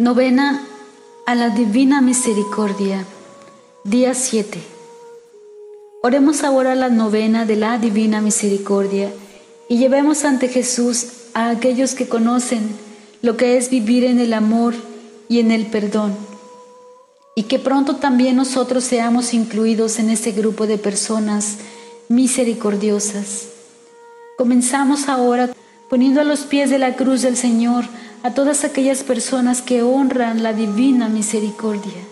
Novena a la Divina Misericordia, día 7. Oremos ahora la novena de la Divina Misericordia y llevemos ante Jesús a aquellos que conocen lo que es vivir en el amor y en el perdón, y que pronto también nosotros seamos incluidos en ese grupo de personas misericordiosas. Comenzamos ahora poniendo a los pies de la cruz del Señor a todas aquellas personas que honran la divina misericordia.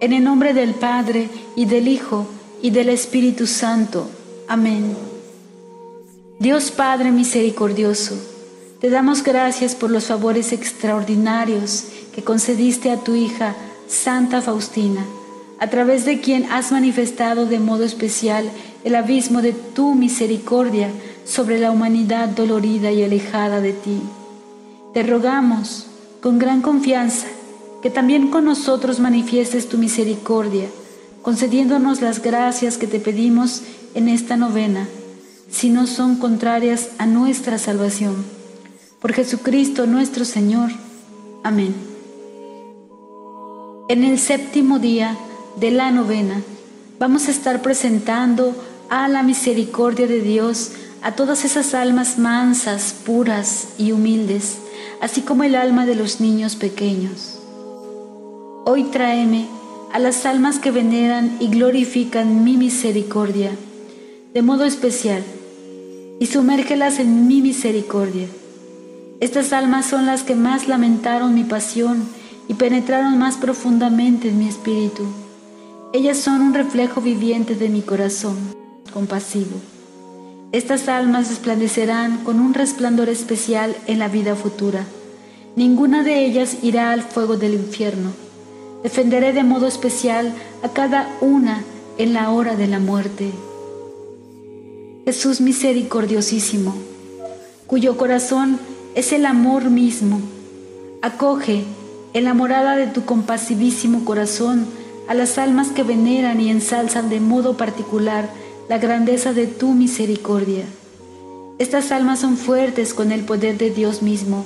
En el nombre del Padre y del Hijo y del Espíritu Santo. Amén. Dios Padre misericordioso, te damos gracias por los favores extraordinarios que concediste a tu hija Santa Faustina, a través de quien has manifestado de modo especial el abismo de tu misericordia sobre la humanidad dolorida y alejada de ti. Te rogamos con gran confianza que también con nosotros manifiestes tu misericordia, concediéndonos las gracias que te pedimos en esta novena, si no son contrarias a nuestra salvación. Por Jesucristo nuestro Señor. Amén. En el séptimo día de la novena vamos a estar presentando a la misericordia de Dios a todas esas almas mansas, puras y humildes así como el alma de los niños pequeños. Hoy tráeme a las almas que veneran y glorifican mi misericordia, de modo especial, y sumérgelas en mi misericordia. Estas almas son las que más lamentaron mi pasión y penetraron más profundamente en mi espíritu. Ellas son un reflejo viviente de mi corazón compasivo. Estas almas resplandecerán con un resplandor especial en la vida futura. Ninguna de ellas irá al fuego del infierno. Defenderé de modo especial a cada una en la hora de la muerte. Jesús misericordiosísimo, cuyo corazón es el amor mismo, acoge en la morada de tu compasivísimo corazón a las almas que veneran y ensalzan de modo particular la grandeza de tu misericordia. Estas almas son fuertes con el poder de Dios mismo.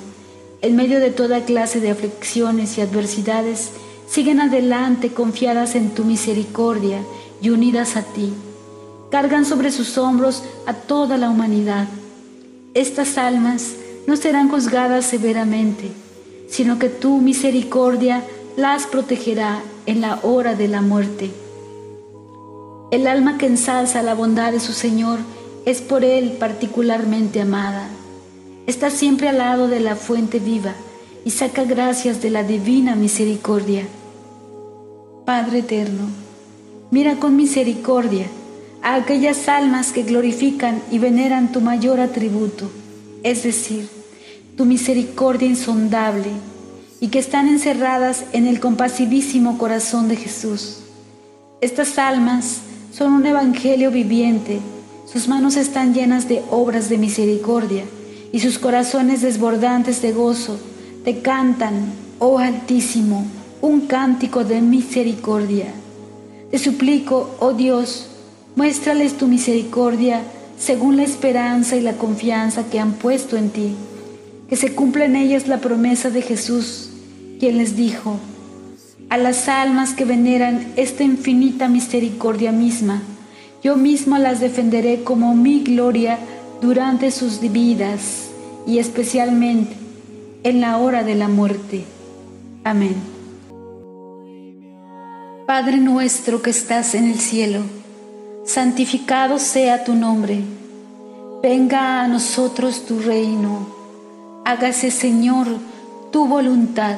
En medio de toda clase de aflicciones y adversidades, siguen adelante confiadas en tu misericordia y unidas a ti. Cargan sobre sus hombros a toda la humanidad. Estas almas no serán juzgadas severamente, sino que tu misericordia las protegerá en la hora de la muerte. El alma que ensalza la bondad de su Señor es por Él particularmente amada. Está siempre al lado de la fuente viva y saca gracias de la divina misericordia. Padre eterno, mira con misericordia a aquellas almas que glorifican y veneran tu mayor atributo, es decir, tu misericordia insondable, y que están encerradas en el compasivísimo corazón de Jesús. Estas almas son un evangelio viviente. Sus manos están llenas de obras de misericordia y sus corazones desbordantes de gozo te cantan, oh Altísimo, un cántico de misericordia. Te suplico, oh Dios, muéstrales tu misericordia según la esperanza y la confianza que han puesto en ti, que se cumpla en ellas la promesa de Jesús, quien les dijo, a las almas que veneran esta infinita misericordia misma. Yo mismo las defenderé como mi gloria durante sus vidas y especialmente en la hora de la muerte. Amén. Padre nuestro que estás en el cielo, santificado sea tu nombre. Venga a nosotros tu reino. Hágase, Señor, tu voluntad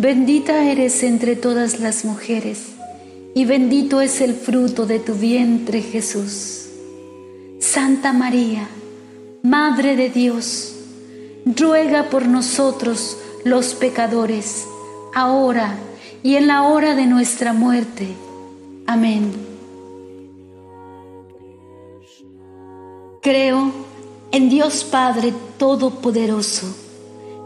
Bendita eres entre todas las mujeres, y bendito es el fruto de tu vientre Jesús. Santa María, Madre de Dios, ruega por nosotros los pecadores, ahora y en la hora de nuestra muerte. Amén. Creo en Dios Padre Todopoderoso,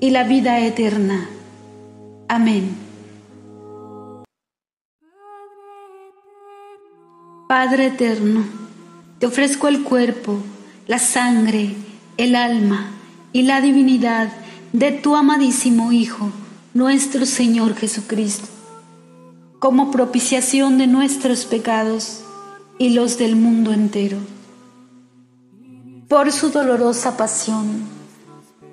y la vida eterna. Amén. Padre eterno, te ofrezco el cuerpo, la sangre, el alma y la divinidad de tu amadísimo Hijo nuestro Señor Jesucristo, como propiciación de nuestros pecados y los del mundo entero. Por su dolorosa pasión,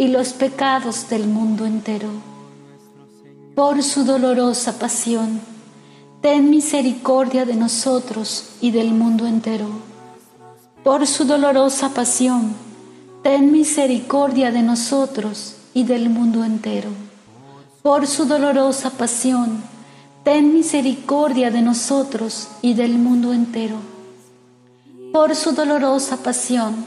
y los pecados del mundo entero. Por su dolorosa pasión, ten misericordia de nosotros y del mundo entero. Por su dolorosa pasión, ten misericordia de nosotros y del mundo entero. Por su dolorosa pasión, ten misericordia de nosotros y del mundo entero. Por su dolorosa pasión,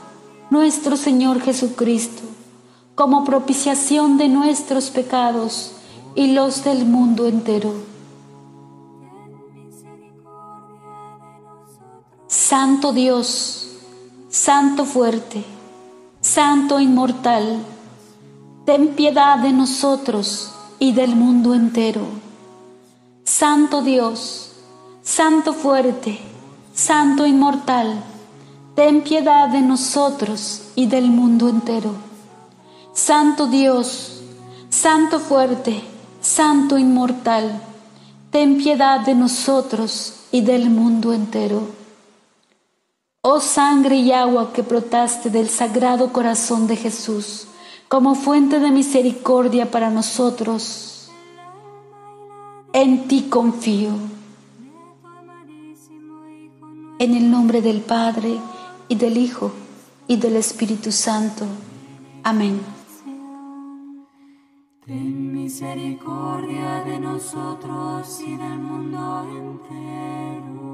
nuestro Señor Jesucristo, como propiciación de nuestros pecados y los del mundo entero. Santo Dios, Santo fuerte, Santo inmortal, ten piedad de nosotros y del mundo entero. Santo Dios, Santo fuerte, Santo inmortal, ten piedad de nosotros y del mundo entero. Santo Dios, Santo fuerte, Santo inmortal, ten piedad de nosotros y del mundo entero. Oh sangre y agua que brotaste del sagrado corazón de Jesús, como fuente de misericordia para nosotros, en ti confío. En el nombre del Padre, y del Hijo y del Espíritu Santo. Amén. misericordia de nosotros y del mundo entero.